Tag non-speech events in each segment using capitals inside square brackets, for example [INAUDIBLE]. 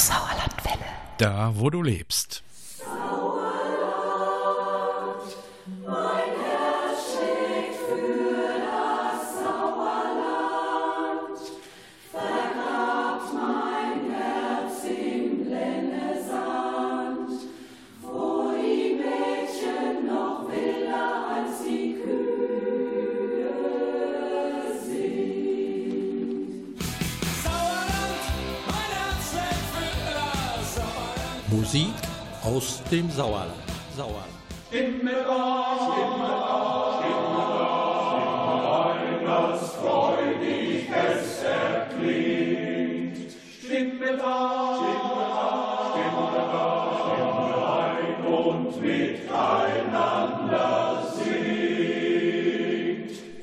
Hochsauerlandwelle. Da, wo du lebst. Musik aus dem Sauerland. Sauerland. Stimme doch,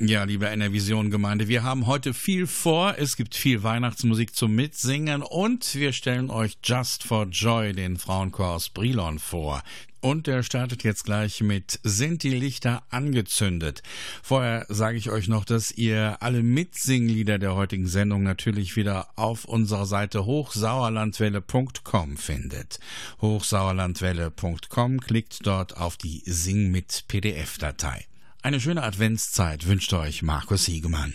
Ja, liebe NRVision-Gemeinde, wir haben heute viel vor. Es gibt viel Weihnachtsmusik zum Mitsingen und wir stellen euch Just for Joy, den Frauenchor aus Brilon, vor. Und der startet jetzt gleich mit Sind die Lichter angezündet? Vorher sage ich euch noch, dass ihr alle Mitsinglieder der heutigen Sendung natürlich wieder auf unserer Seite hochsauerlandwelle.com findet. Hochsauerlandwelle.com klickt dort auf die Sing mit PDF-Datei. Eine schöne Adventszeit wünscht euch Markus Hiegemann.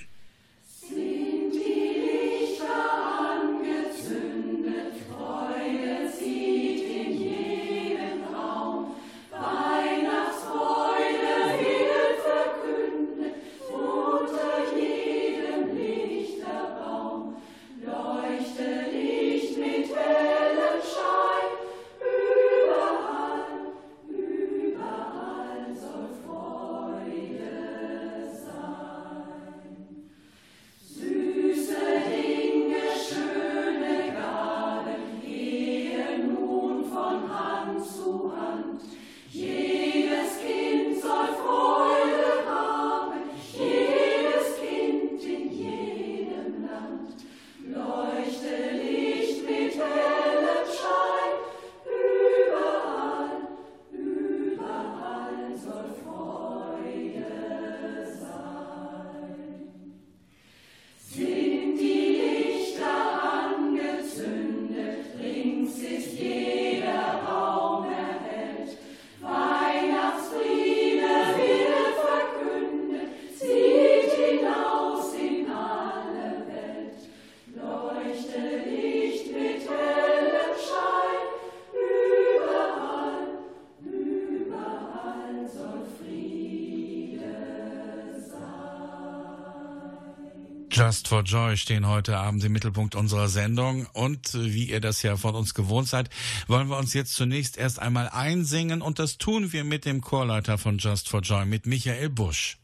Just for Joy stehen heute Abend im Mittelpunkt unserer Sendung und äh, wie ihr das ja von uns gewohnt seid, wollen wir uns jetzt zunächst erst einmal einsingen und das tun wir mit dem Chorleiter von Just for Joy, mit Michael Busch.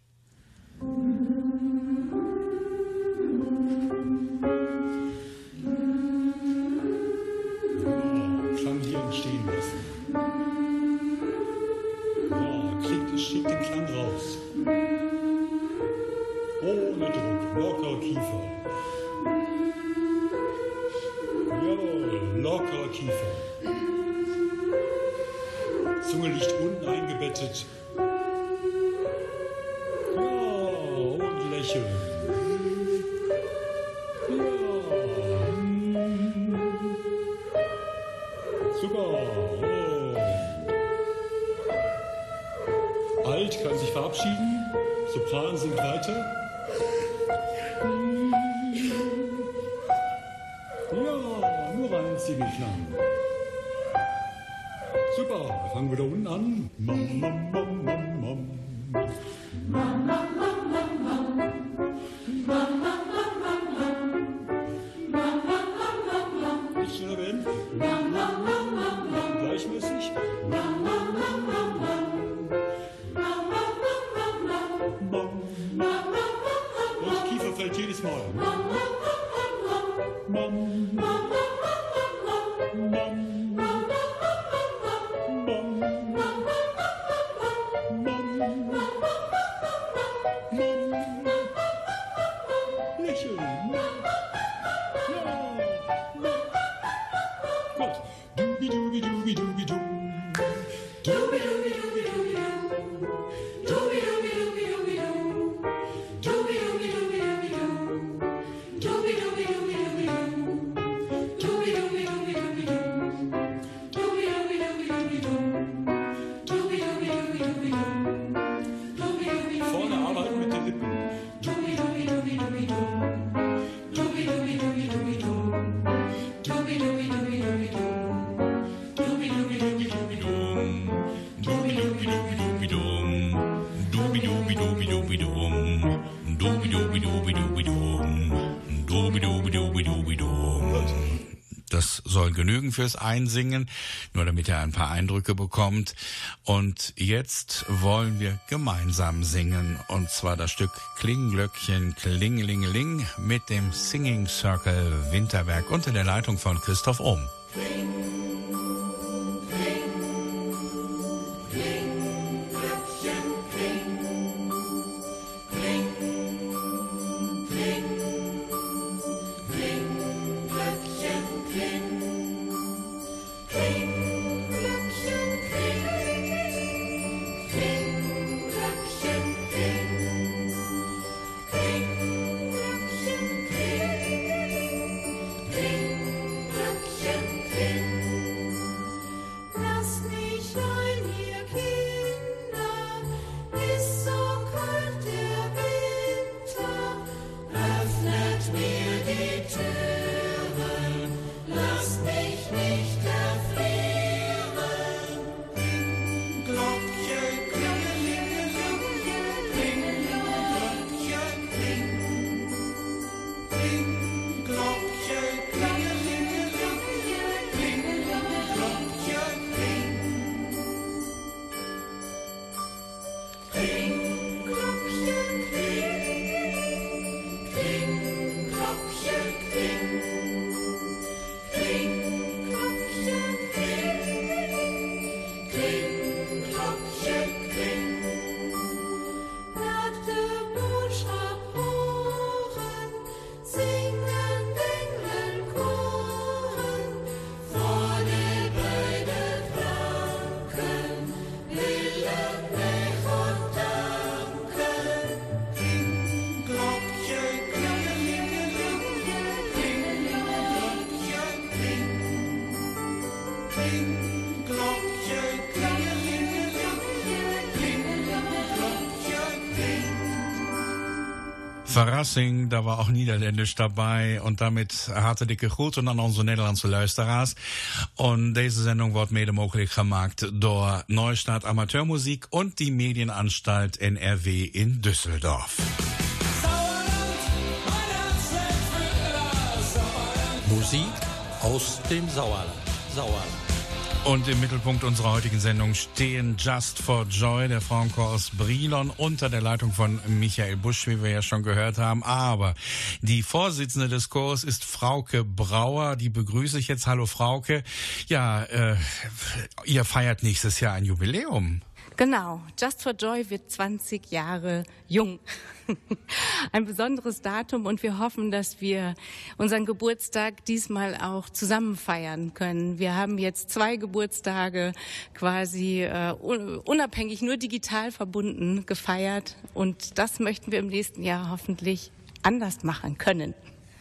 Weiter. Ja, nur einzigen Klang. Super, wir fangen wieder unten an. Mam, mam, mam, mam, mam. Nicht fürs Einsingen, nur damit ihr ein paar Eindrücke bekommt. Und jetzt wollen wir gemeinsam singen, und zwar das Stück Klingglöckchen Klingelingeling mit dem Singing Circle Winterberg unter der Leitung von Christoph Ohm. Verrassing, daar was ook Niederländisch dabei und damit hartelijke groeten aan onze Nederlandse luisteraars. Und deze Sendung wordt mede mogelijk gemaakt door Neustadt Amateurmusik und die Medienanstalt NRW in Düsseldorf. Musik aus dem Sauerland. Sauerland. Und im Mittelpunkt unserer heutigen Sendung stehen Just for Joy, der Frauenchor aus Brilon, unter der Leitung von Michael Busch, wie wir ja schon gehört haben. Aber die Vorsitzende des Chors ist Frauke Brauer. Die begrüße ich jetzt. Hallo Frauke. Ja, äh, ihr feiert nächstes Jahr ein Jubiläum. Genau, Just for Joy wird 20 Jahre jung. [LAUGHS] Ein besonderes Datum und wir hoffen, dass wir unseren Geburtstag diesmal auch zusammen feiern können. Wir haben jetzt zwei Geburtstage quasi äh, un- unabhängig, nur digital verbunden gefeiert und das möchten wir im nächsten Jahr hoffentlich anders machen können.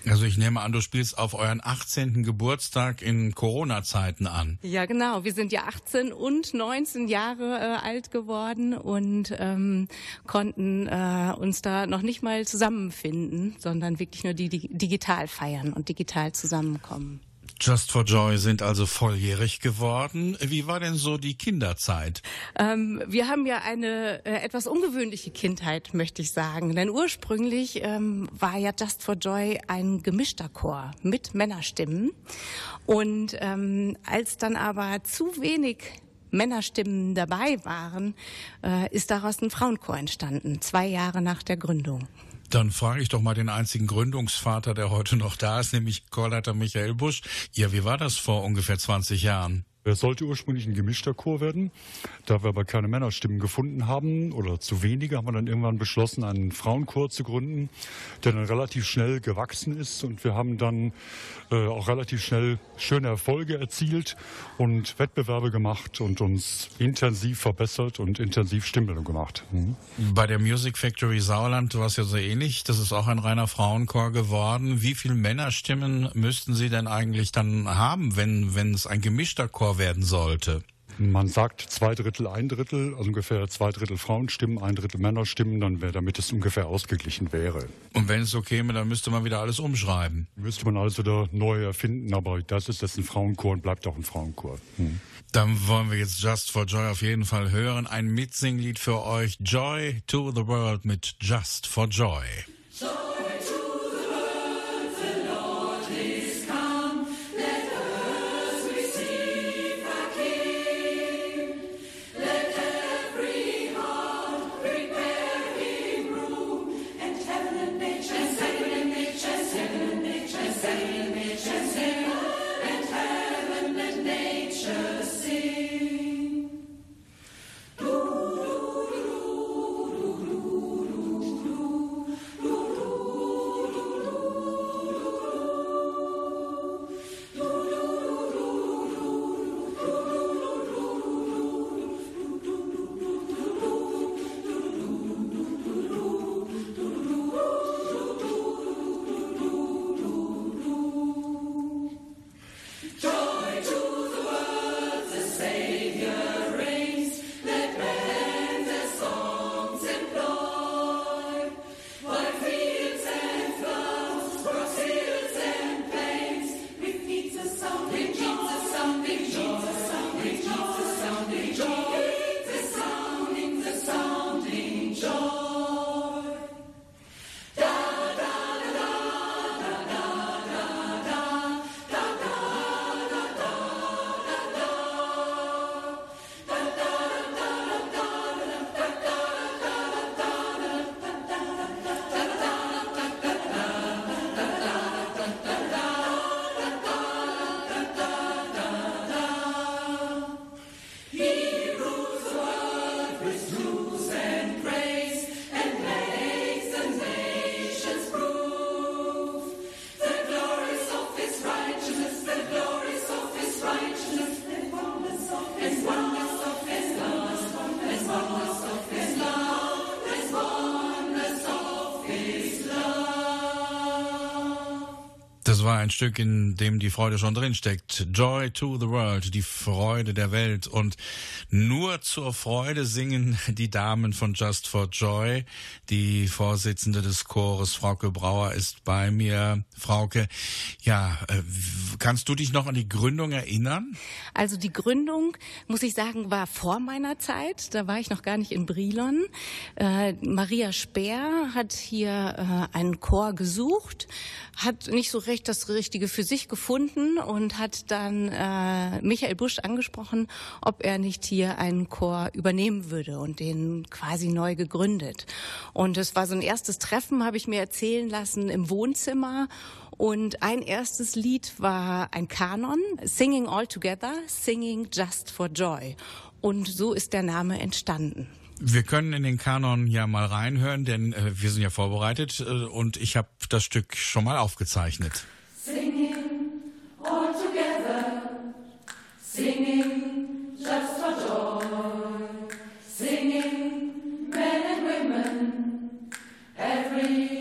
Also ich nehme an, du spielst auf euren 18. Geburtstag in Corona-Zeiten an. Ja, genau. Wir sind ja 18 und 19 Jahre äh, alt geworden und ähm, konnten äh, uns da noch nicht mal zusammenfinden, sondern wirklich nur die, die digital feiern und digital zusammenkommen. Just for Joy sind also volljährig geworden. Wie war denn so die Kinderzeit? Ähm, wir haben ja eine äh, etwas ungewöhnliche Kindheit, möchte ich sagen. Denn ursprünglich ähm, war ja Just for Joy ein gemischter Chor mit Männerstimmen. Und ähm, als dann aber zu wenig Männerstimmen dabei waren, äh, ist daraus ein Frauenchor entstanden, zwei Jahre nach der Gründung. Dann frage ich doch mal den einzigen Gründungsvater, der heute noch da ist, nämlich Chorleiter Michael Busch. Ja, wie war das vor ungefähr 20 Jahren? Es sollte ursprünglich ein gemischter Chor werden. Da wir aber keine Männerstimmen gefunden haben oder zu wenige, haben wir dann irgendwann beschlossen, einen Frauenchor zu gründen, der dann relativ schnell gewachsen ist. Und wir haben dann äh, auch relativ schnell schöne Erfolge erzielt und Wettbewerbe gemacht und uns intensiv verbessert und intensiv Stimmbildung gemacht. Mhm. Bei der Music Factory Sauerland war es ja so ähnlich. Das ist auch ein reiner Frauenchor geworden. Wie viele Männerstimmen müssten Sie denn eigentlich dann haben, wenn, es ein gemischter Chor werden sollte? Man sagt zwei Drittel, ein Drittel, also ungefähr zwei Drittel Frauenstimmen, ein Drittel Männerstimmen, dann wäre, damit es ungefähr ausgeglichen wäre. Und wenn es so käme, dann müsste man wieder alles umschreiben. Müsste man alles wieder neu erfinden, aber das ist jetzt ein Frauenchor und bleibt auch ein Frauenchor. Hm. Dann wollen wir jetzt Just for Joy auf jeden Fall hören. Ein Mitsinglied für euch. Joy to the World mit Just for Joy. Joy ein Stück, in dem die Freude schon drinsteckt. Joy to the World, die Freude der Welt. Und nur zur Freude singen die Damen von Just for Joy. Die Vorsitzende des Chores, Frauke Brauer, ist bei mir. Frauke, ja, äh, kannst du dich noch an die Gründung erinnern? Also die Gründung, muss ich sagen, war vor meiner Zeit. Da war ich noch gar nicht in Brilon. Äh, Maria Speer hat hier äh, einen Chor gesucht, hat nicht so recht das Richtige für sich gefunden und hat dann äh, Michael Busch angesprochen, ob er nicht hier einen Chor übernehmen würde und den quasi neu gegründet. Und es war so ein erstes Treffen, habe ich mir erzählen lassen, im Wohnzimmer. Und ein erstes Lied war ein Kanon, Singing All Together, Singing Just for Joy. Und so ist der Name entstanden. Wir können in den Kanon ja mal reinhören, denn äh, wir sind ja vorbereitet äh, und ich habe das Stück schon mal aufgezeichnet. Singing all together, singing just for joy, singing men and women, every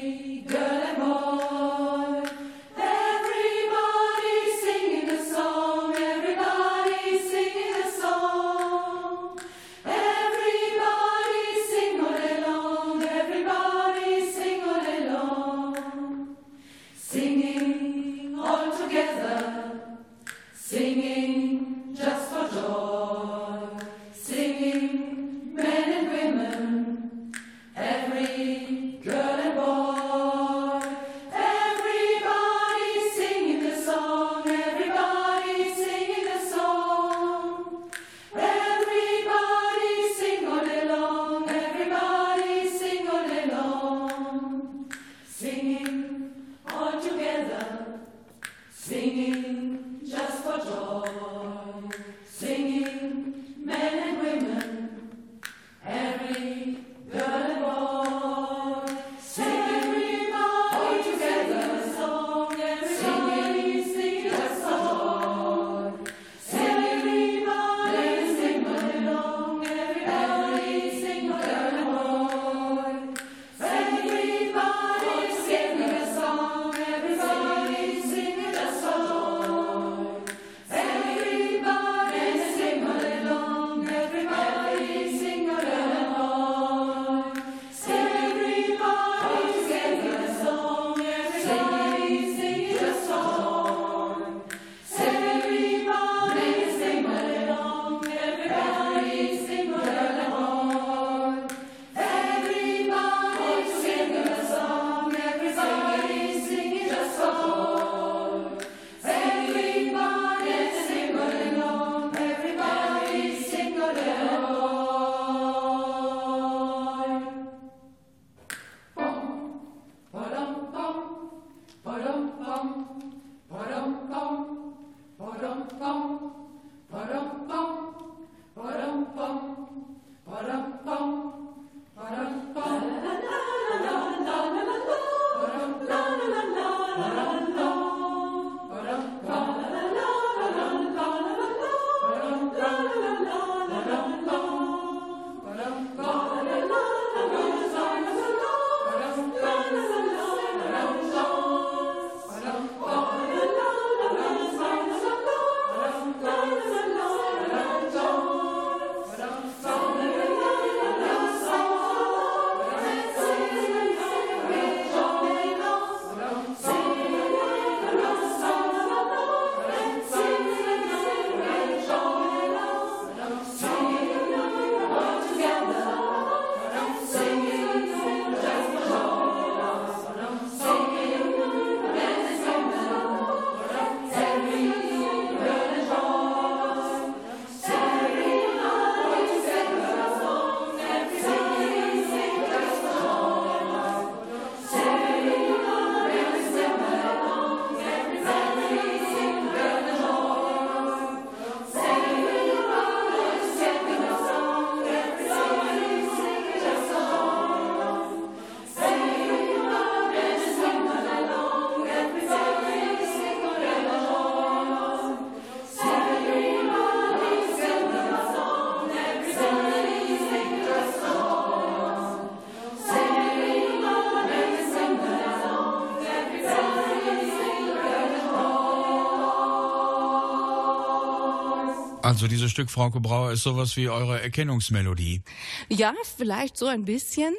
Also dieses Stück, Frauke Brauer, ist sowas wie eure Erkennungsmelodie. Ja, vielleicht so ein bisschen,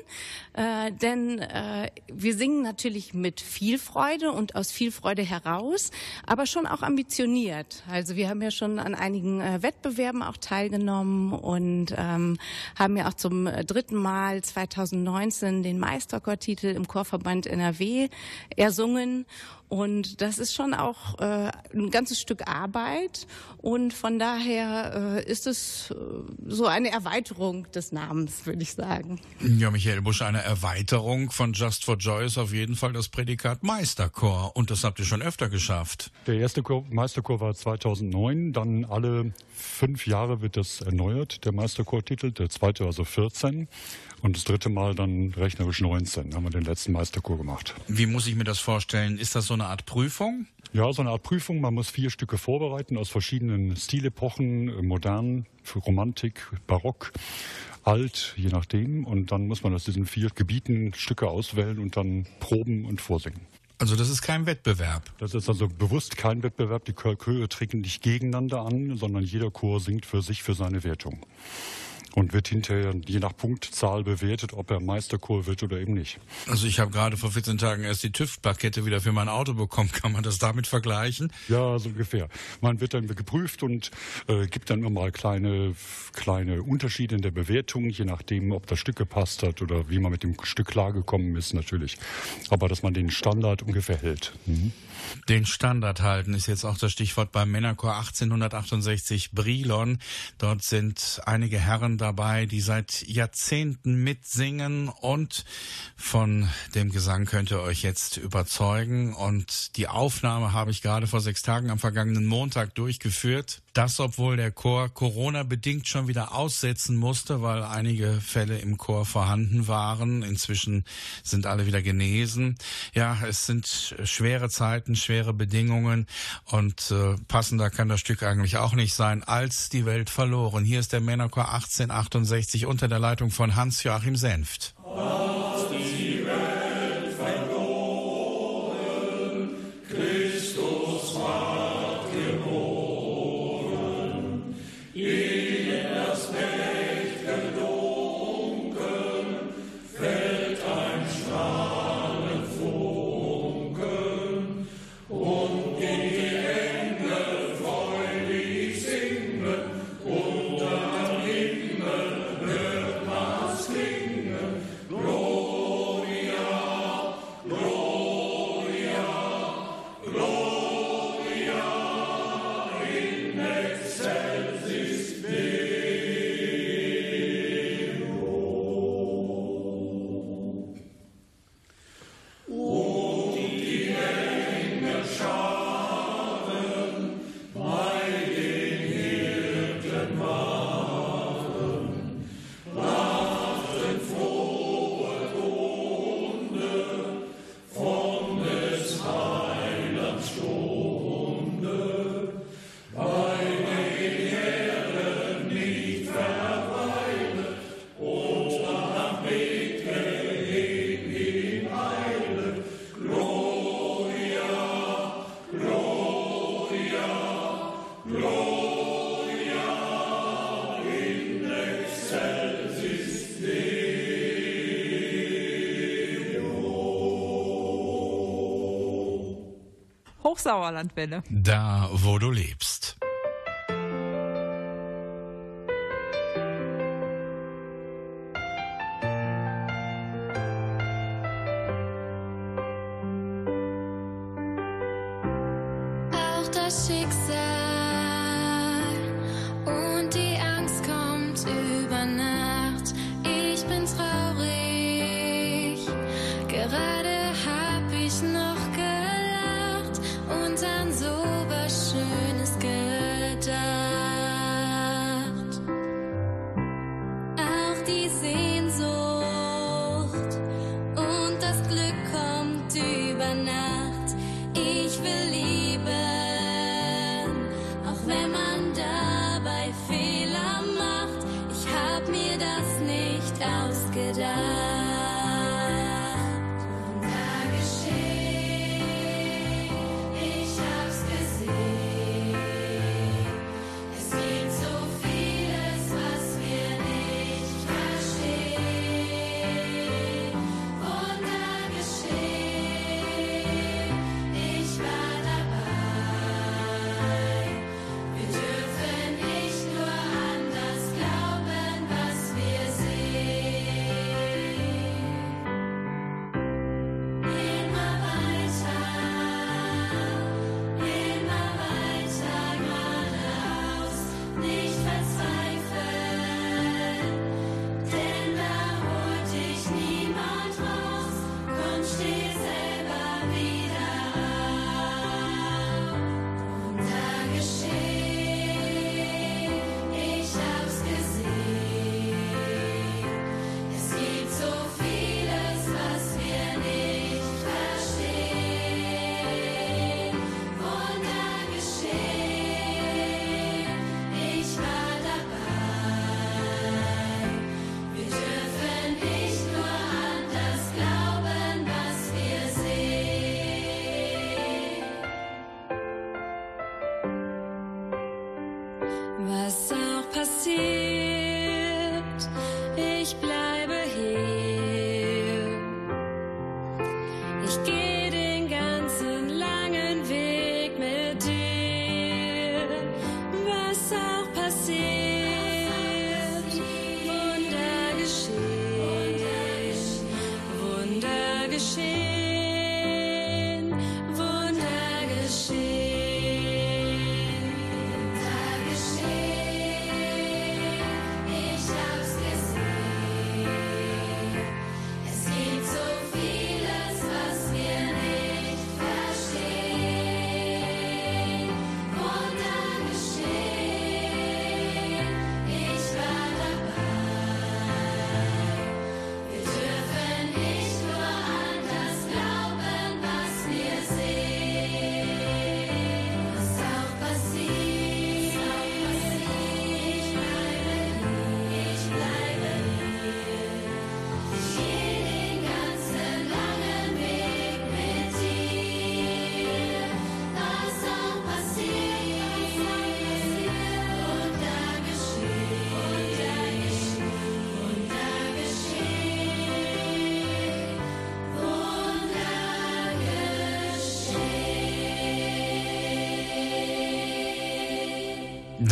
äh, denn äh, wir singen natürlich mit viel Freude und aus viel Freude heraus, aber schon auch ambitioniert. Also wir haben ja schon an einigen äh, Wettbewerben auch teilgenommen und ähm, haben ja auch zum äh, dritten Mal 2019 den Meisterchortitel im Chorverband NRW ersungen. Und das ist schon auch äh, ein ganzes Stück Arbeit. Und von daher äh, ist es äh, so eine Erweiterung des Namens, würde ich sagen. Ja, Michael Busch, eine Erweiterung von Just for Joy ist auf jeden Fall das Prädikat Meisterchor. Und das habt ihr schon öfter geschafft. Der erste Chor, Meisterchor war 2009, dann alle fünf Jahre wird das erneuert, der Meisterchortitel, der zweite also 14 und das dritte Mal dann rechnerisch 19, haben wir den letzten Meisterchor gemacht. Wie muss ich mir das vorstellen? Ist das so eine Art Prüfung? Ja, so eine Art Prüfung. Man muss vier Stücke vorbereiten aus verschiedenen Stilepochen, äh, modern, Romantik, Barock, alt, je nachdem. Und dann muss man aus diesen vier Gebieten Stücke auswählen und dann proben und vorsingen. Also das ist kein Wettbewerb. Das ist also bewusst kein Wettbewerb. Die Chöre treten nicht gegeneinander an, sondern jeder Chor singt für sich, für seine Wertung. Und wird hinterher je nach Punktzahl bewertet, ob er Meisterchor wird oder eben nicht. Also ich habe gerade vor 14 Tagen erst die TÜV-Plakette wieder für mein Auto bekommen. [LAUGHS] Kann man das damit vergleichen? Ja, so ungefähr. Man wird dann geprüft und äh, gibt dann immer mal kleine, kleine Unterschiede in der Bewertung, je nachdem, ob das Stück gepasst hat oder wie man mit dem Stück klargekommen ist, natürlich. Aber dass man den Standard ungefähr hält. Mhm. Den Standard halten ist jetzt auch das Stichwort beim Männerchor 1868 Brilon. Dort sind einige Herren dabei, die seit Jahrzehnten mitsingen und von dem Gesang könnt ihr euch jetzt überzeugen. Und die Aufnahme habe ich gerade vor sechs Tagen am vergangenen Montag durchgeführt. Das, obwohl der Chor Corona-bedingt schon wieder aussetzen musste, weil einige Fälle im Chor vorhanden waren. Inzwischen sind alle wieder genesen. Ja, es sind schwere Zeiten, schwere Bedingungen und äh, passender kann das Stück eigentlich auch nicht sein als die Welt verloren. Hier ist der Männerchor 1868 unter der Leitung von Hans-Joachim Senft. Hochsauerlandwelle. Da, wo du lebst.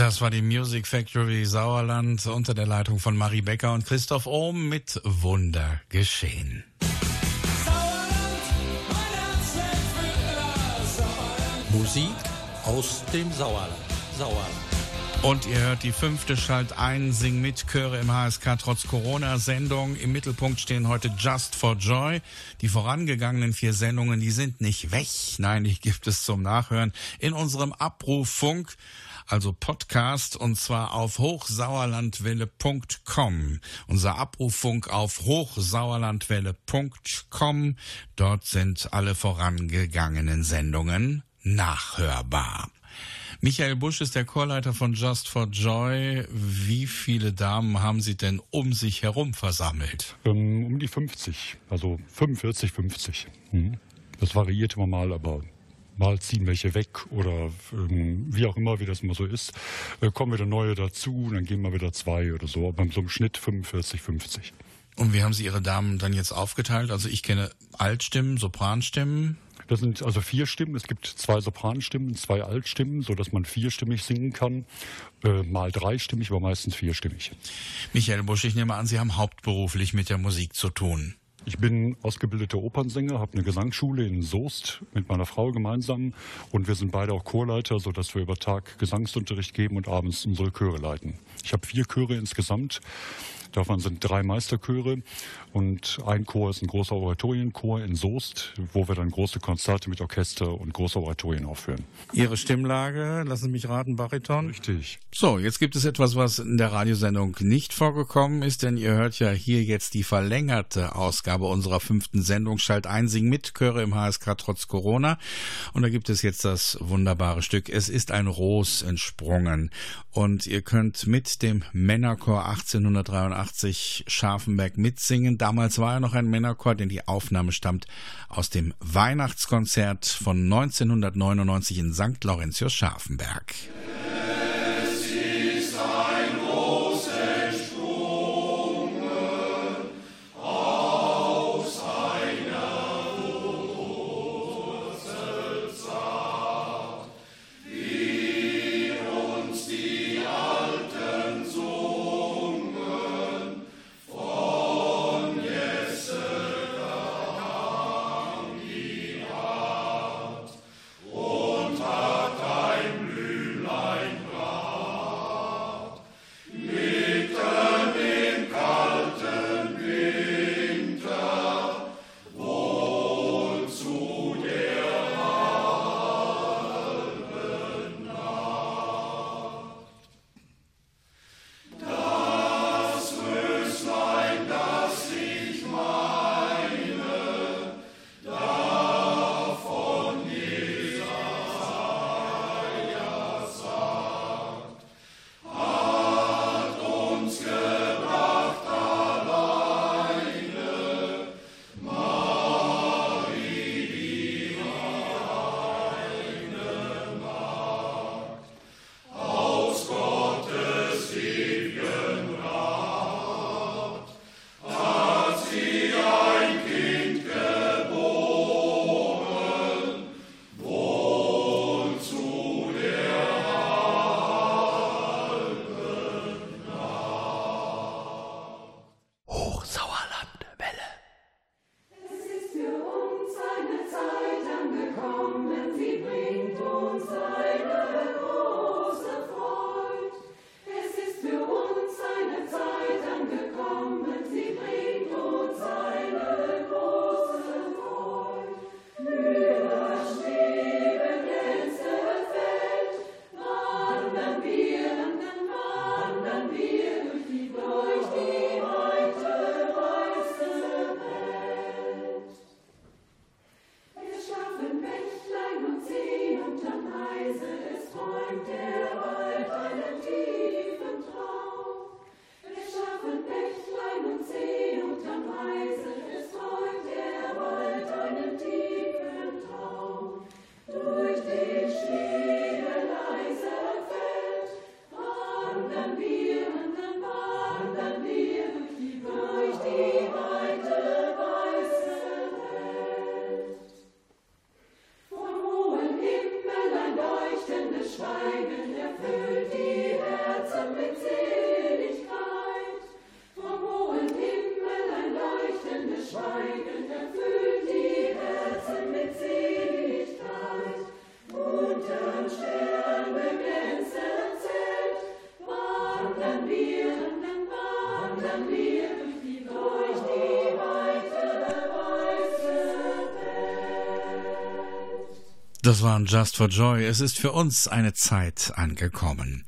Das war die Music Factory Sauerland unter der Leitung von Marie Becker und Christoph Ohm mit Wunder geschehen. Musik aus dem Sauerland. Sauerland. Und ihr hört die fünfte Schalt ein, Sing mit Chöre im HSK trotz Corona-Sendung. Im Mittelpunkt stehen heute Just for Joy. Die vorangegangenen vier Sendungen, die sind nicht weg. Nein, die gibt es zum Nachhören in unserem Abrufunk, also Podcast, und zwar auf hochsauerlandwelle.com. Unser Abrufunk auf hochsauerlandwelle.com. Dort sind alle vorangegangenen Sendungen nachhörbar. Michael Busch ist der Chorleiter von Just for Joy. Wie viele Damen haben Sie denn um sich herum versammelt? Ähm, um die 50, also 45, 50. Mhm. Das variiert immer mal, aber mal ziehen welche weg oder ähm, wie auch immer, wie das immer so ist. Äh, kommen wieder neue dazu, dann gehen mal wieder zwei oder so. Aber so im Schnitt 45, 50. Und wie haben Sie Ihre Damen dann jetzt aufgeteilt? Also ich kenne Altstimmen, Sopranstimmen. Das sind also vier Stimmen. Es gibt zwei Sopranstimmen, zwei Altstimmen, so dass man vierstimmig singen kann. Äh, mal dreistimmig, aber meistens vierstimmig. Michael Busch, ich nehme an, Sie haben hauptberuflich mit der Musik zu tun. Ich bin ausgebildeter Opernsänger, habe eine Gesangsschule in Soest mit meiner Frau gemeinsam und wir sind beide auch Chorleiter, so dass wir über Tag Gesangsunterricht geben und abends unsere Chöre leiten. Ich habe vier Chöre insgesamt. Davon sind drei Meisterchöre und ein Chor ist ein großer Oratorienchor in Soest, wo wir dann große Konzerte mit Orchester und große Oratorien aufführen. Ihre Stimmlage, lassen Sie mich raten, Bariton? Richtig. So, jetzt gibt es etwas, was in der Radiosendung nicht vorgekommen ist, denn ihr hört ja hier jetzt die verlängerte Ausgabe unserer fünften Sendung Schalt ein, Sing mit, Chöre im HSK trotz Corona. Und da gibt es jetzt das wunderbare Stück Es ist ein Ros entsprungen. Und ihr könnt mit dem Männerchor 1883 Scharfenberg mitsingen. Damals war er noch ein Männerchor, denn die Aufnahme stammt aus dem Weihnachtskonzert von 1999 in St. Laurentius Scharfenberg. Das waren Just for Joy. Es ist für uns eine Zeit angekommen.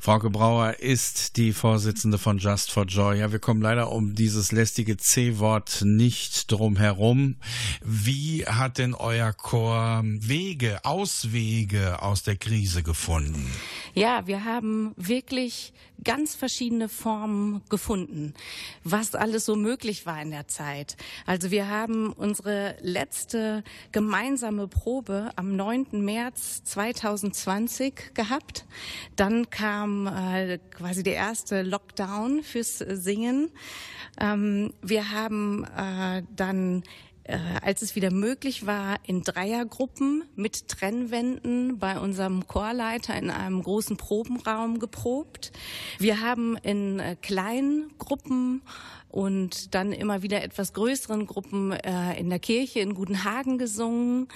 Frauke Brauer ist die Vorsitzende von Just for Joy. Ja, wir kommen leider um dieses lästige C-Wort nicht drum herum. Wie hat denn euer Chor Wege, Auswege aus der Krise gefunden? Ja, wir haben wirklich ganz verschiedene Formen gefunden, was alles so möglich war in der Zeit. Also wir haben unsere letzte gemeinsame Probe am 9. März 2020 gehabt. Dann kam äh, quasi der erste Lockdown fürs Singen. Ähm, wir haben äh, dann äh, als es wieder möglich war, in Dreiergruppen mit Trennwänden bei unserem Chorleiter in einem großen Probenraum geprobt. Wir haben in äh, kleinen Gruppen und dann immer wieder etwas größeren Gruppen äh, in der Kirche in Gudenhagen gesungen.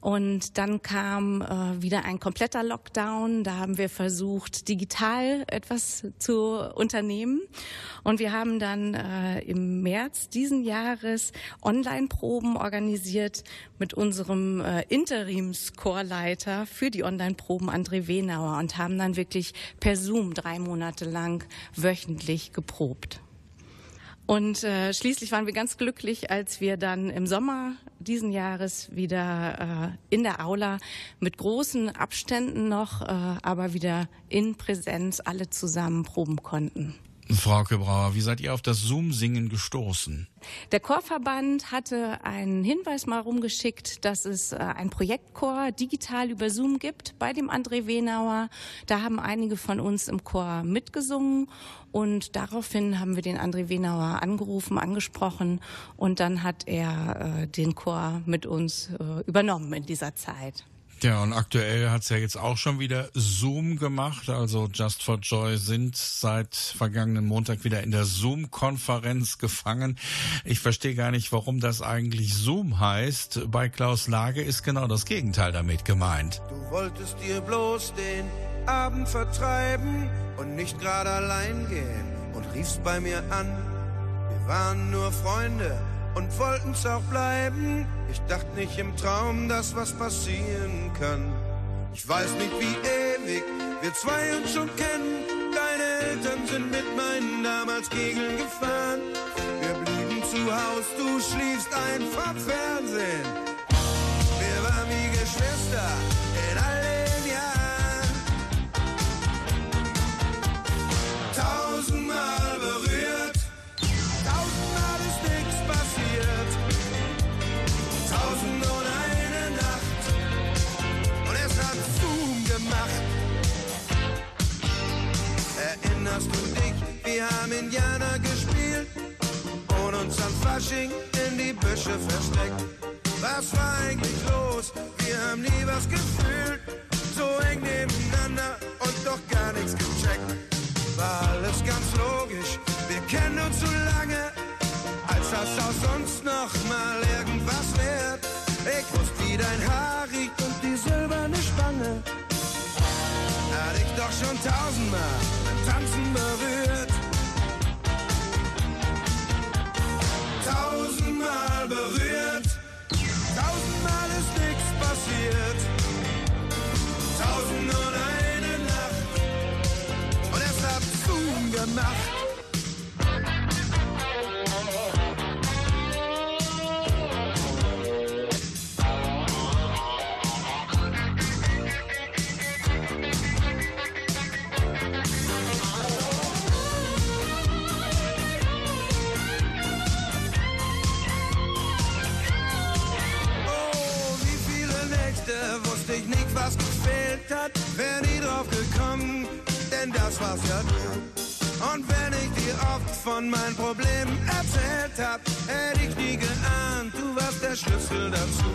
Und dann kam äh, wieder ein kompletter Lockdown. Da haben wir versucht, digital etwas zu unternehmen. Und wir haben dann äh, im März diesen Jahres Online-Proben organisiert mit unserem äh, Interimschorleiter für die Online-Proben, André Wenauer, und haben dann wirklich per Zoom drei Monate lang wöchentlich geprobt. Und äh, schließlich waren wir ganz glücklich, als wir dann im Sommer diesen Jahres wieder äh, in der Aula mit großen Abständen noch, äh, aber wieder in Präsenz alle zusammen proben konnten. Frauke Brauer, wie seid ihr auf das Zoom-Singen gestoßen? Der Chorverband hatte einen Hinweis mal rumgeschickt, dass es äh, ein Projektchor digital über Zoom gibt bei dem André Wenauer. Da haben einige von uns im Chor mitgesungen und daraufhin haben wir den André Wenauer angerufen, angesprochen und dann hat er äh, den Chor mit uns äh, übernommen in dieser Zeit. Ja, und aktuell hat's ja jetzt auch schon wieder Zoom gemacht. Also Just for Joy sind seit vergangenen Montag wieder in der Zoom-Konferenz gefangen. Ich verstehe gar nicht, warum das eigentlich Zoom heißt. Bei Klaus Lage ist genau das Gegenteil damit gemeint. Du wolltest dir bloß den Abend vertreiben und nicht gerade allein gehen und riefst bei mir an. Wir waren nur Freunde und wollten's auch bleiben. Ich dachte nicht im Traum, dass was passieren kann. Ich weiß nicht, wie ewig wir zwei uns schon kennen. Deine Eltern sind mit meinen damals Kegeln gefahren. Wir blieben zu Haus, du schliefst ein vom Fernsehen. Wir waren wie Geschwister Indianer gespielt und uns am Fasching in die Büsche versteckt. Was war eigentlich los? Wir haben nie was gefühlt. So eng nebeneinander und doch gar nichts gecheckt. War alles ganz logisch, wir kennen uns so lange, als das aus uns noch mal irgendwas wird. Ich wusste, wie dein Haar riecht und die silberne Spange. Hat ich doch schon tausendmal beim Tanzen berührt. Tausendmal berührt. Tausendmal ist nichts passiert. Tausend und eine Nacht. Und es hat Zoom gemacht. Wusste ich nicht, was gefehlt hat. Wär nie drauf gekommen, denn das war's ja du. Und wenn ich dir oft von meinen Problemen erzählt hab, hätte ich nie geahnt, du warst der Schlüssel dazu.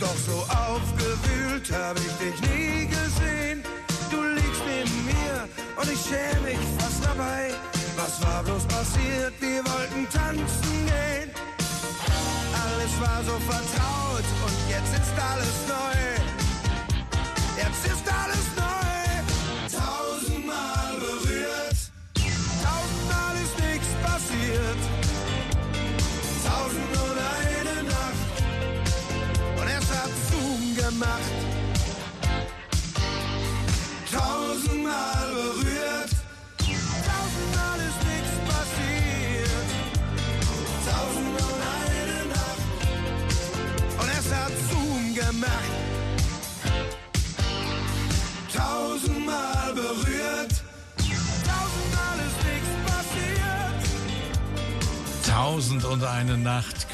Doch so aufgewühlt hab ich dich nie gesehen. Du liegst neben mir und ich schäme mich fast dabei. Was war bloß passiert? Wir wollten tanzen gehen. Alles war so vertraut und jetzt ist alles neu. Jetzt ist alles neu. Tausendmal berührt. Tausendmal ist nichts passiert. Tausend und eine Nacht. Und es hat Zoom gemacht.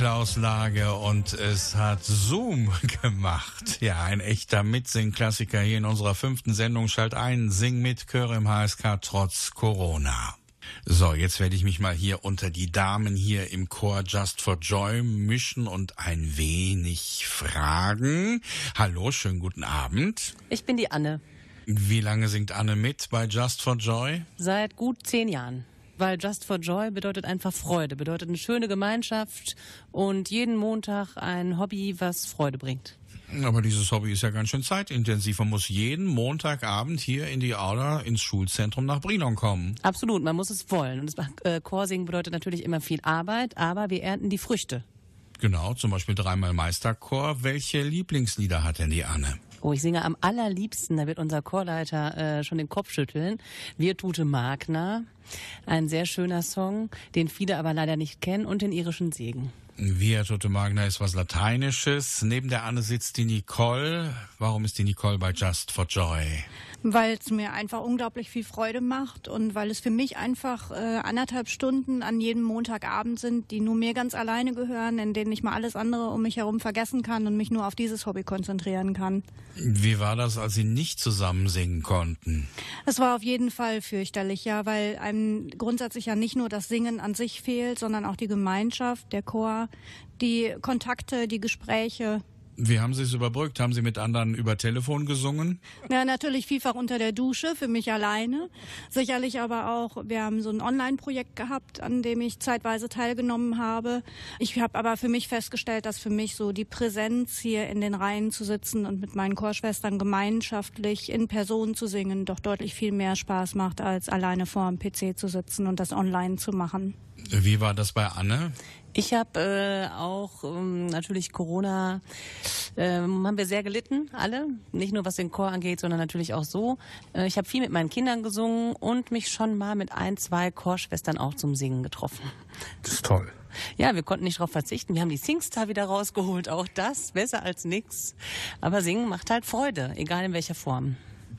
Klaus Lage, und es hat Zoom [LAUGHS] gemacht. Ja, ein echter Mitsing-Klassiker hier in unserer fünften Sendung. Schalt ein, sing mit, Chöre im HSK trotz Corona. So, jetzt werde ich mich mal hier unter die Damen hier im Chor Just for Joy mischen und ein wenig fragen. Hallo, schönen guten Abend. Ich bin die Anne. Wie lange singt Anne mit bei Just for Joy? Seit gut zehn Jahren. Weil Just for Joy bedeutet einfach Freude, bedeutet eine schöne Gemeinschaft und jeden Montag ein Hobby, was Freude bringt. Aber dieses Hobby ist ja ganz schön zeitintensiv. Man muss jeden Montagabend hier in die Aula ins Schulzentrum nach Brilon kommen. Absolut, man muss es wollen. Und das äh, Chorsingen bedeutet natürlich immer viel Arbeit, aber wir ernten die Früchte. Genau, zum Beispiel dreimal Meisterchor. Welche Lieblingslieder hat denn die Anne? Oh, ich singe am allerliebsten, da wird unser Chorleiter äh, schon den Kopf schütteln. Wir Tute Magna, ein sehr schöner Song, den viele aber leider nicht kennen, und den irischen Segen. Via Tote Magna ist was Lateinisches. Neben der Anne sitzt die Nicole. Warum ist die Nicole bei Just for Joy? Weil es mir einfach unglaublich viel Freude macht und weil es für mich einfach äh, anderthalb Stunden an jedem Montagabend sind, die nur mir ganz alleine gehören, in denen ich mal alles andere um mich herum vergessen kann und mich nur auf dieses Hobby konzentrieren kann. Wie war das, als Sie nicht zusammen singen konnten? Es war auf jeden Fall fürchterlich, ja, weil einem grundsätzlich ja nicht nur das Singen an sich fehlt, sondern auch die Gemeinschaft, der Chor, die Kontakte, die Gespräche. Wie haben Sie es überbrückt? Haben Sie mit anderen über Telefon gesungen? Ja, natürlich vielfach unter der Dusche, für mich alleine. Sicherlich aber auch, wir haben so ein Online-Projekt gehabt, an dem ich zeitweise teilgenommen habe. Ich habe aber für mich festgestellt, dass für mich so die Präsenz hier in den Reihen zu sitzen und mit meinen Chorschwestern gemeinschaftlich in Person zu singen doch deutlich viel mehr Spaß macht, als alleine vor dem PC zu sitzen und das online zu machen. Wie war das bei Anne? Ich habe äh, auch ähm, natürlich Corona, ähm, haben wir sehr gelitten, alle. Nicht nur was den Chor angeht, sondern natürlich auch so. Äh, ich habe viel mit meinen Kindern gesungen und mich schon mal mit ein, zwei Chorschwestern auch zum Singen getroffen. Das ist toll. Ja, wir konnten nicht darauf verzichten. Wir haben die Singstar wieder rausgeholt. Auch das besser als nix. Aber Singen macht halt Freude, egal in welcher Form.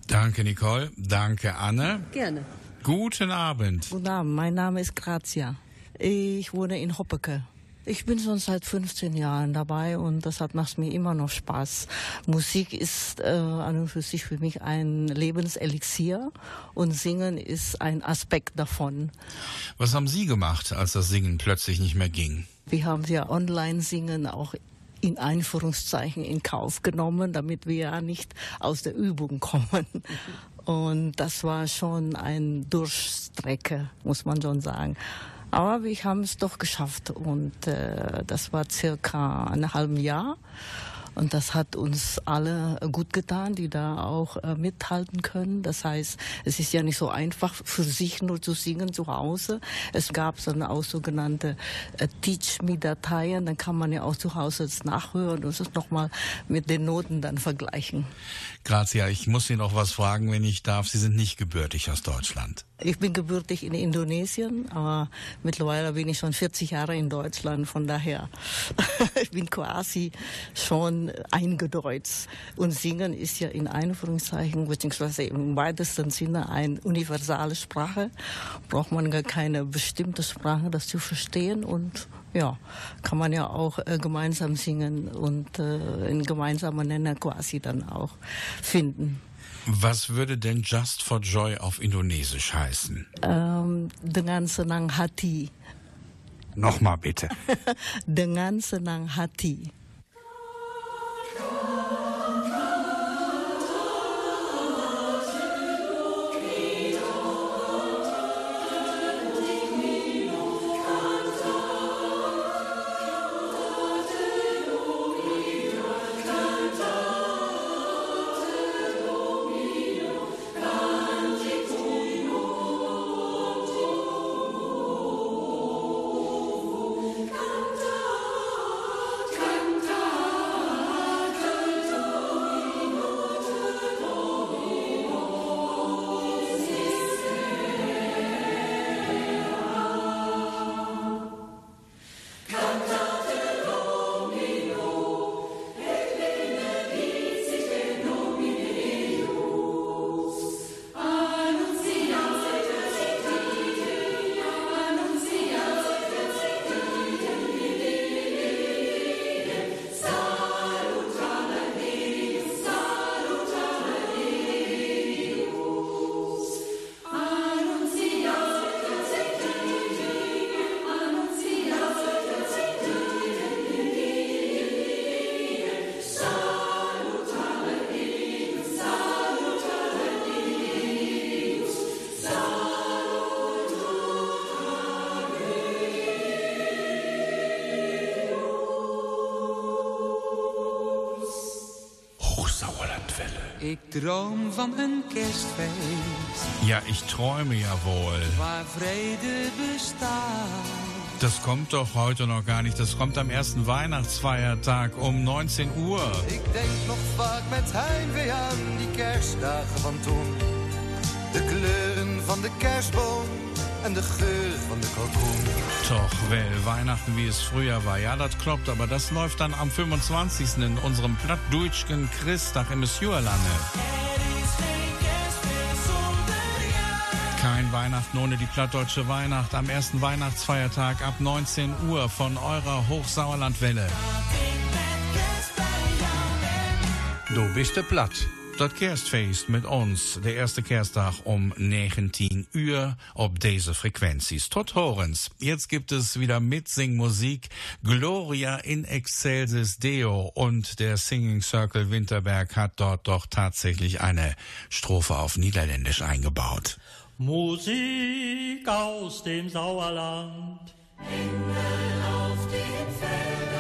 Danke, Nicole. Danke, Anne. Gerne. Guten Abend. Guten Abend, mein Name ist Grazia. Ich wohne in Hoppeke. Ich bin schon seit 15 Jahren dabei und deshalb macht mir immer noch Spaß. Musik ist äh, an und für sich für mich ein Lebenselixier und Singen ist ein Aspekt davon. Was haben Sie gemacht, als das Singen plötzlich nicht mehr ging? Wir haben ja Online-Singen auch in Einführungszeichen in Kauf genommen, damit wir ja nicht aus der Übung kommen. Und das war schon ein Durchstrecke, muss man schon sagen. Aber wir haben es doch geschafft und äh, das war circa ein halbes Jahr. Und das hat uns alle gut getan, die da auch äh, mithalten können. Das heißt, es ist ja nicht so einfach für sich nur zu singen zu Hause. Es gab dann auch sogenannte äh, Teach-Me-Dateien. Dann kann man ja auch zu Hause das nachhören und es nochmal mit den Noten dann vergleichen. Grazia, ich muss Sie noch was fragen, wenn ich darf. Sie sind nicht gebürtig aus Deutschland. Ich bin gebürtig in Indonesien, aber mittlerweile bin ich schon 40 Jahre in Deutschland. Von daher, [LAUGHS] ich bin quasi schon eingedeutscht. Und Singen ist ja in Einführungszeichen, beziehungsweise im weitesten Sinne eine universale Sprache. Braucht man gar keine bestimmte Sprache, das zu verstehen. Und ja, kann man ja auch äh, gemeinsam singen und äh, einen gemeinsamen Nenner quasi dann auch finden. Was würde denn Just for Joy auf Indonesisch heißen? Ähm, dengan senang hati. Nochmal bitte. [LAUGHS] dengan senang hati. Droom van een kerstfeest Ja, ich träume ja wohl. waar vrede bestaat. Das kommt doch heute noch gar nicht. Das kommt am ersten Weihnachtsfeiertag um 19 Uhr. Ik denk nog vaak met heimwee aan die kerstdagen van toen. De kleuren van de kerstboom en de geur van de kalkoen. Doch, well, Weihnachten wie es früher war. Ja, das kloppt, aber das läuft dann am 25. in unserem plattdeutschen Christtag im Messierlande. Weihnachten die plattdeutsche Weihnacht am ersten Weihnachtsfeiertag ab 19 Uhr von eurer Hochsauerlandwelle. Du bist de Platt. Dat kerstfeest met ons, de eerste kerstdag um 19 Uhr ob deze Frequenties. Tot horens. Jetzt gibt es wieder Mitsingmusik. Gloria in excelsis Deo und der Singing Circle Winterberg hat dort doch tatsächlich eine Strophe auf Niederländisch eingebaut. Musik aus dem Sauerland. Engel auf den Feldern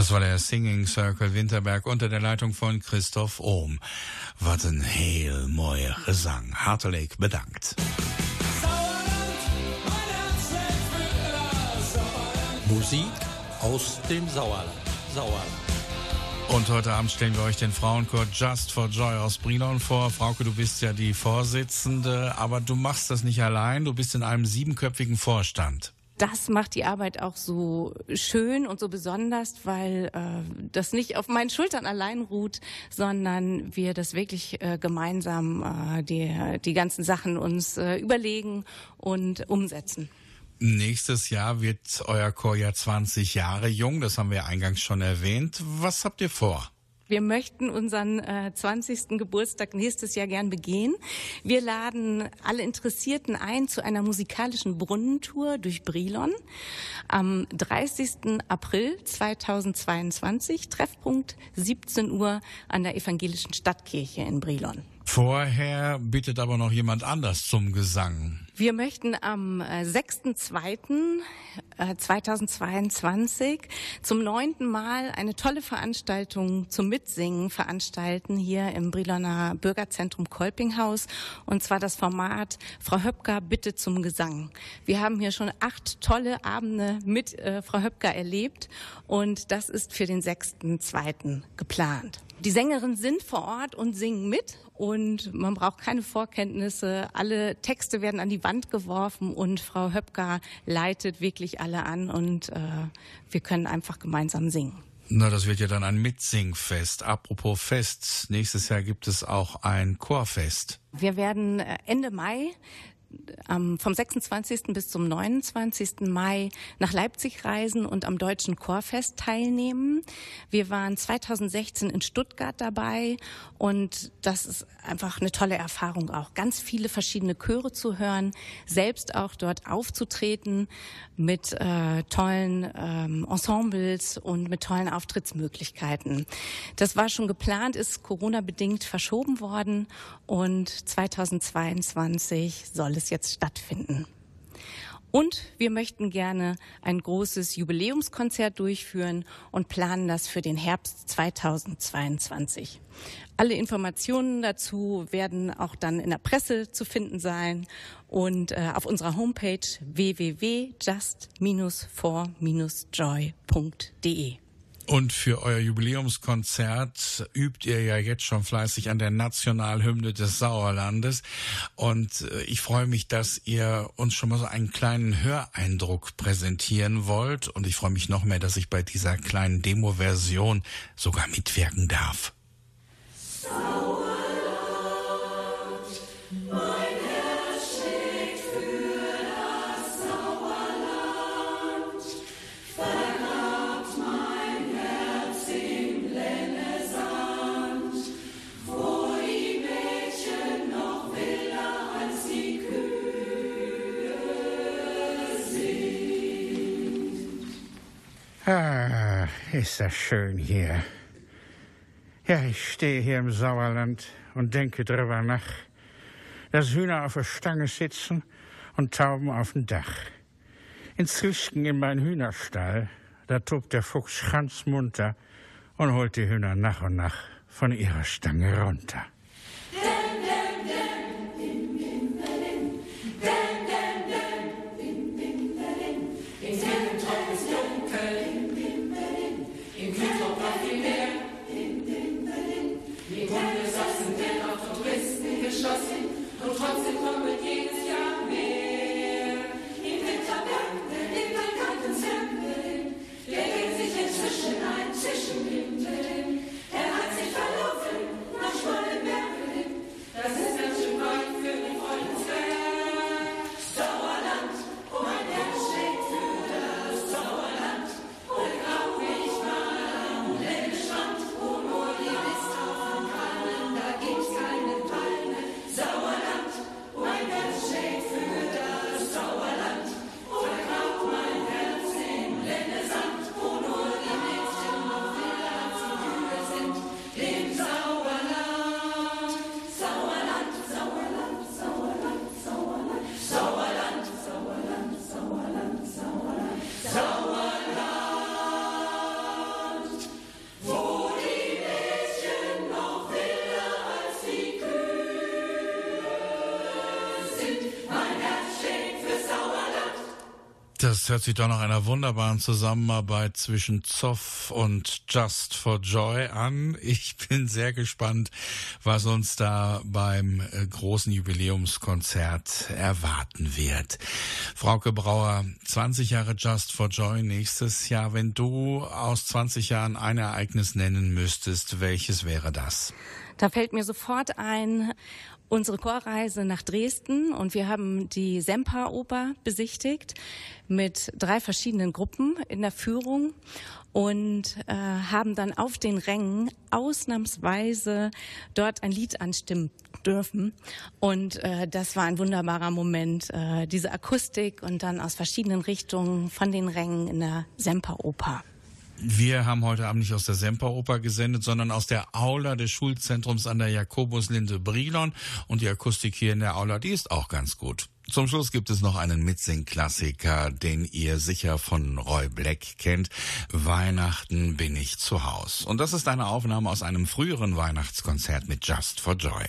Das war der Singing Circle Winterberg unter der Leitung von Christoph Ohm. Wat een heel mooie gezang. Hartelijk bedankt. Musik aus dem Sauerland. Sauerland. Und heute Abend stellen wir euch den Frauenchor Just for Joy aus Brilon vor. Frauke, du bist ja die Vorsitzende, aber du machst das nicht allein. Du bist in einem siebenköpfigen Vorstand. Das macht die Arbeit auch so schön und so besonders, weil äh, das nicht auf meinen Schultern allein ruht, sondern wir das wirklich äh, gemeinsam äh, die, die ganzen Sachen uns äh, überlegen und umsetzen. Nächstes Jahr wird euer Chor ja 20 Jahre jung, das haben wir eingangs schon erwähnt. Was habt ihr vor? Wir möchten unseren äh, 20. Geburtstag nächstes Jahr gern begehen. Wir laden alle Interessierten ein zu einer musikalischen Brunnentour durch Brilon am 30. April 2022, Treffpunkt 17 Uhr an der Evangelischen Stadtkirche in Brilon. Vorher bittet aber noch jemand anders zum Gesang. Wir möchten am äh, 6.2.2022 zum neunten Mal eine tolle Veranstaltung zum Mitsingen veranstalten hier im Briloner Bürgerzentrum Kolpinghaus. Und zwar das Format Frau Höpker bitte zum Gesang. Wir haben hier schon acht tolle Abende mit äh, Frau Höpker erlebt und das ist für den 6.2. geplant. Die Sängerinnen sind vor Ort und singen mit und man braucht keine Vorkenntnisse. Alle Texte werden an die Wand geworfen und Frau Höpker leitet wirklich alle an und äh, wir können einfach gemeinsam singen. Na, das wird ja dann ein Mitsingfest. Apropos Fest, nächstes Jahr gibt es auch ein Chorfest. Wir werden äh, Ende Mai vom 26. bis zum 29. Mai nach Leipzig reisen und am Deutschen Chorfest teilnehmen. Wir waren 2016 in Stuttgart dabei und das ist einfach eine tolle Erfahrung auch. Ganz viele verschiedene Chöre zu hören, selbst auch dort aufzutreten mit äh, tollen ähm, Ensembles und mit tollen Auftrittsmöglichkeiten. Das war schon geplant, ist Corona-bedingt verschoben worden und 2022 soll es jetzt stattfinden. Und wir möchten gerne ein großes Jubiläumskonzert durchführen und planen das für den Herbst 2022. Alle Informationen dazu werden auch dann in der Presse zu finden sein und äh, auf unserer Homepage www.just-for-joy.de. Und für euer Jubiläumskonzert übt ihr ja jetzt schon fleißig an der Nationalhymne des Sauerlandes. Und äh, ich freue mich, dass ihr uns schon mal so einen kleinen Höreindruck präsentieren wollt. Und ich freue mich noch mehr, dass ich bei dieser kleinen Demo-Version sogar mitwirken darf. Sauerland, Ah, ist das schön hier. Ja, ich stehe hier im Sauerland und denke drüber nach, dass Hühner auf der Stange sitzen und Tauben auf dem Dach. In Zwischen in mein Hühnerstall, da tobt der Fuchs ganz munter und holt die Hühner nach und nach von ihrer Stange runter. Hört sich doch nach einer wunderbaren Zusammenarbeit zwischen Zoff und Just for Joy an. Ich bin sehr gespannt, was uns da beim äh, großen Jubiläumskonzert erwarten wird. Frauke Brauer, 20 Jahre Just for Joy nächstes Jahr. Wenn du aus 20 Jahren ein Ereignis nennen müsstest, welches wäre das? Da fällt mir sofort ein, unsere Chorreise nach Dresden und wir haben die Semperoper besichtigt mit drei verschiedenen Gruppen in der Führung und äh, haben dann auf den Rängen ausnahmsweise dort ein Lied anstimmen dürfen. Und äh, das war ein wunderbarer Moment, äh, diese Akustik und dann aus verschiedenen Richtungen von den Rängen in der Semperoper. Wir haben heute Abend nicht aus der Semperoper gesendet, sondern aus der Aula des Schulzentrums an der Jakobuslinde Brilon. Und die Akustik hier in der Aula, die ist auch ganz gut. Zum Schluss gibt es noch einen Mitsing-Klassiker, den ihr sicher von Roy Black kennt. Weihnachten bin ich zu Haus. Und das ist eine Aufnahme aus einem früheren Weihnachtskonzert mit Just for Joy.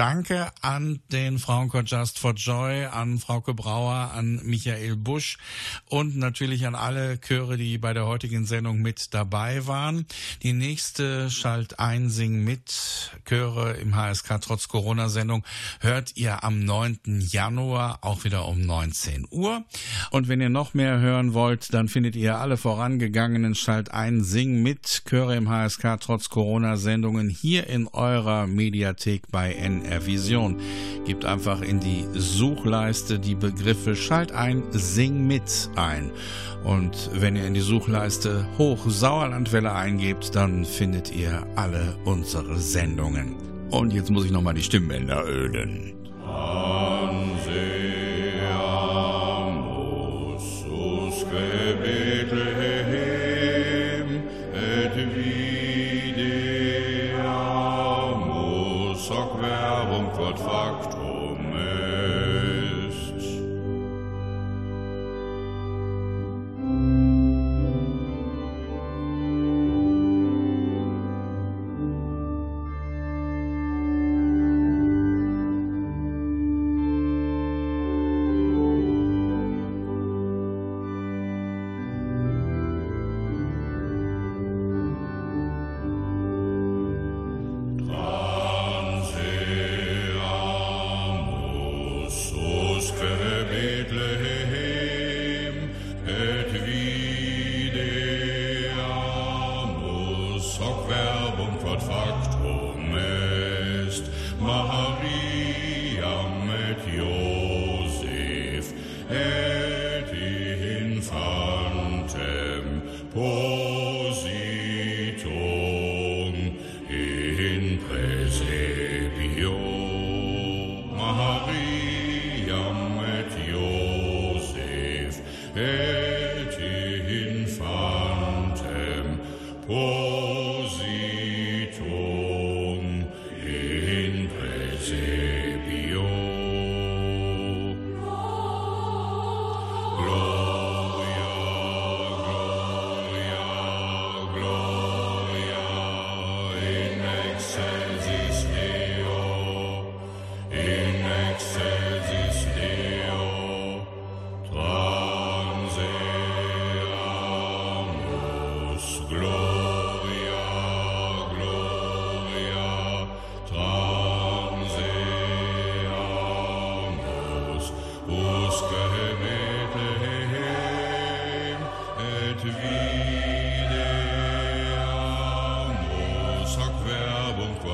Danke an den Frauenchor Just for Joy, an Frauke Brauer, an Michael Busch und natürlich an alle Chöre, die bei der heutigen Sendung mit dabei waren. Die nächste Schalt einsing mit Chöre im HSK trotz Corona-Sendung hört ihr am 9. Januar auch wieder um 19 Uhr. Und wenn ihr noch mehr hören wollt, dann findet ihr alle vorangegangenen Schalt einsing mit Chöre im HSK trotz Corona-Sendungen hier in eurer Mediathek bei NR Vision. Gebt einfach in die Suchleiste die Begriffe Schalt ein, Sing mit ein. Und wenn ihr in die Suchleiste Hochsauerlandwelle eingebt, dann findet ihr alle unsere Sendungen. Und jetzt muss ich nochmal die Stimmbänder ölen.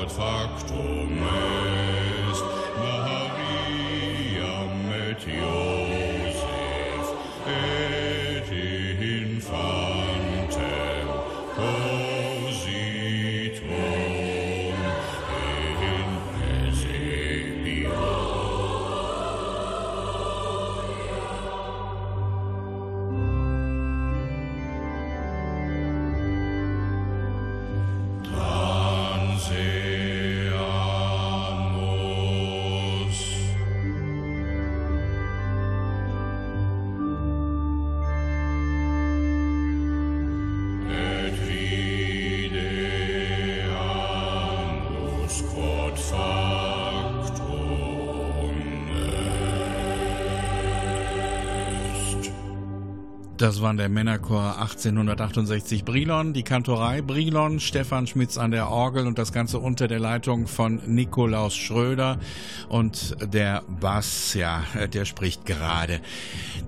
ad factum. Das waren der Männerchor 1868 Brilon, die Kantorei Brilon, Stefan Schmitz an der Orgel und das Ganze unter der Leitung von Nikolaus Schröder und der Bass, ja, der spricht gerade.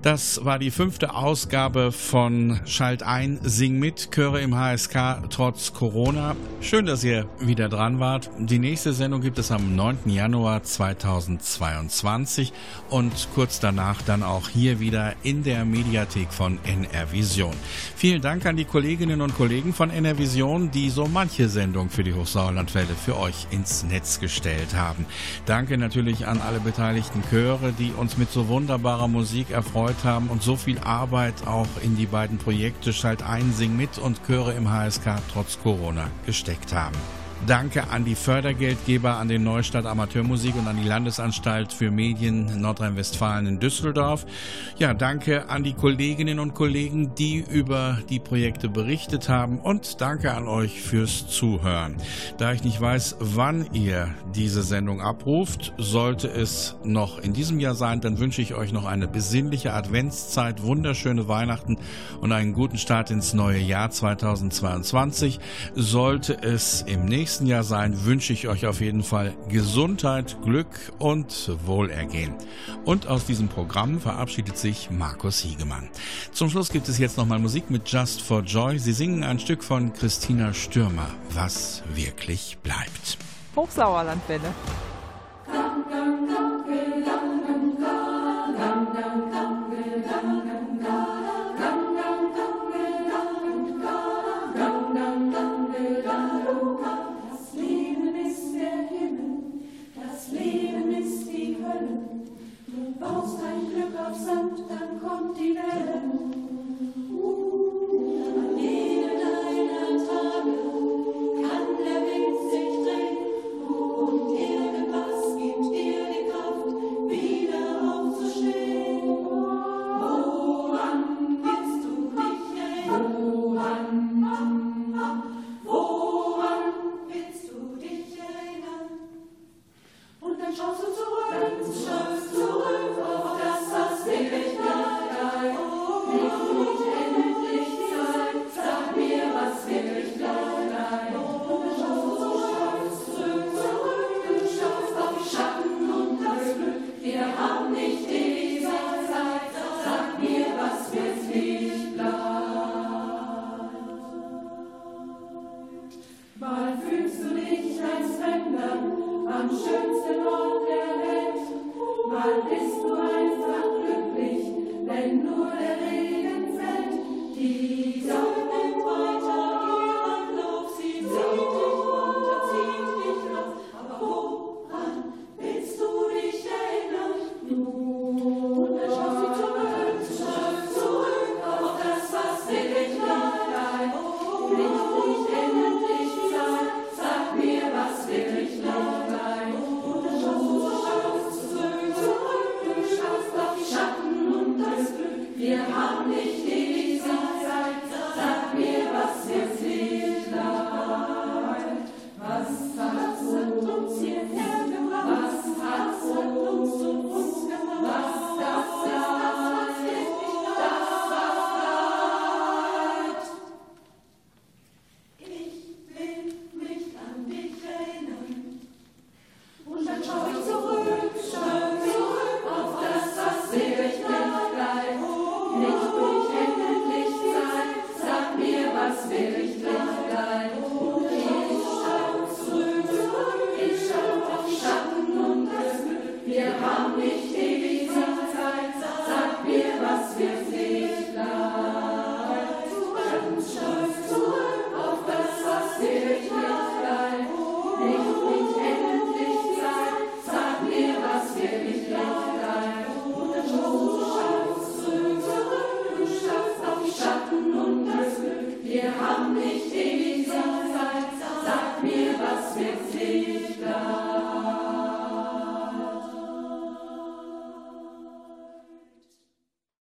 Das war die fünfte Ausgabe von Schalt ein, Sing mit, Chöre im HSK trotz Corona. Schön, dass ihr wieder dran wart. Die nächste Sendung gibt es am 9. Januar 2022 und kurz danach dann auch hier wieder in der Mediathek von NR Vision. Vielen Dank an die Kolleginnen und Kollegen von NR Vision, die so manche Sendung für die Hochsauerlandwelle für euch ins Netz gestellt haben. Danke natürlich an alle beteiligten Chöre, die uns mit so wunderbarer Musik erfreut haben und so viel Arbeit auch in die beiden Projekte Schalt ein, Sing mit und Chöre im HSK trotz Corona gesteckt haben. Danke an die Fördergeldgeber, an den Neustadt Amateurmusik und an die Landesanstalt für Medien Nordrhein-Westfalen in Düsseldorf. Ja, danke an die Kolleginnen und Kollegen, die über die Projekte berichtet haben und danke an euch fürs Zuhören. Da ich nicht weiß, wann ihr diese Sendung abruft, sollte es noch in diesem Jahr sein, dann wünsche ich euch noch eine besinnliche Adventszeit, wunderschöne Weihnachten und einen guten Start ins neue Jahr 2022. Sollte es im nächsten nächsten Jahr sein, wünsche ich euch auf jeden Fall Gesundheit, Glück und Wohlergehen. Und aus diesem Programm verabschiedet sich Markus Hiegemann. Zum Schluss gibt es jetzt nochmal Musik mit Just for Joy. Sie singen ein Stück von Christina Stürmer, was wirklich bleibt. Hochsauerlandwelle. Nicht, nicht endlich Zeit, sag mir, was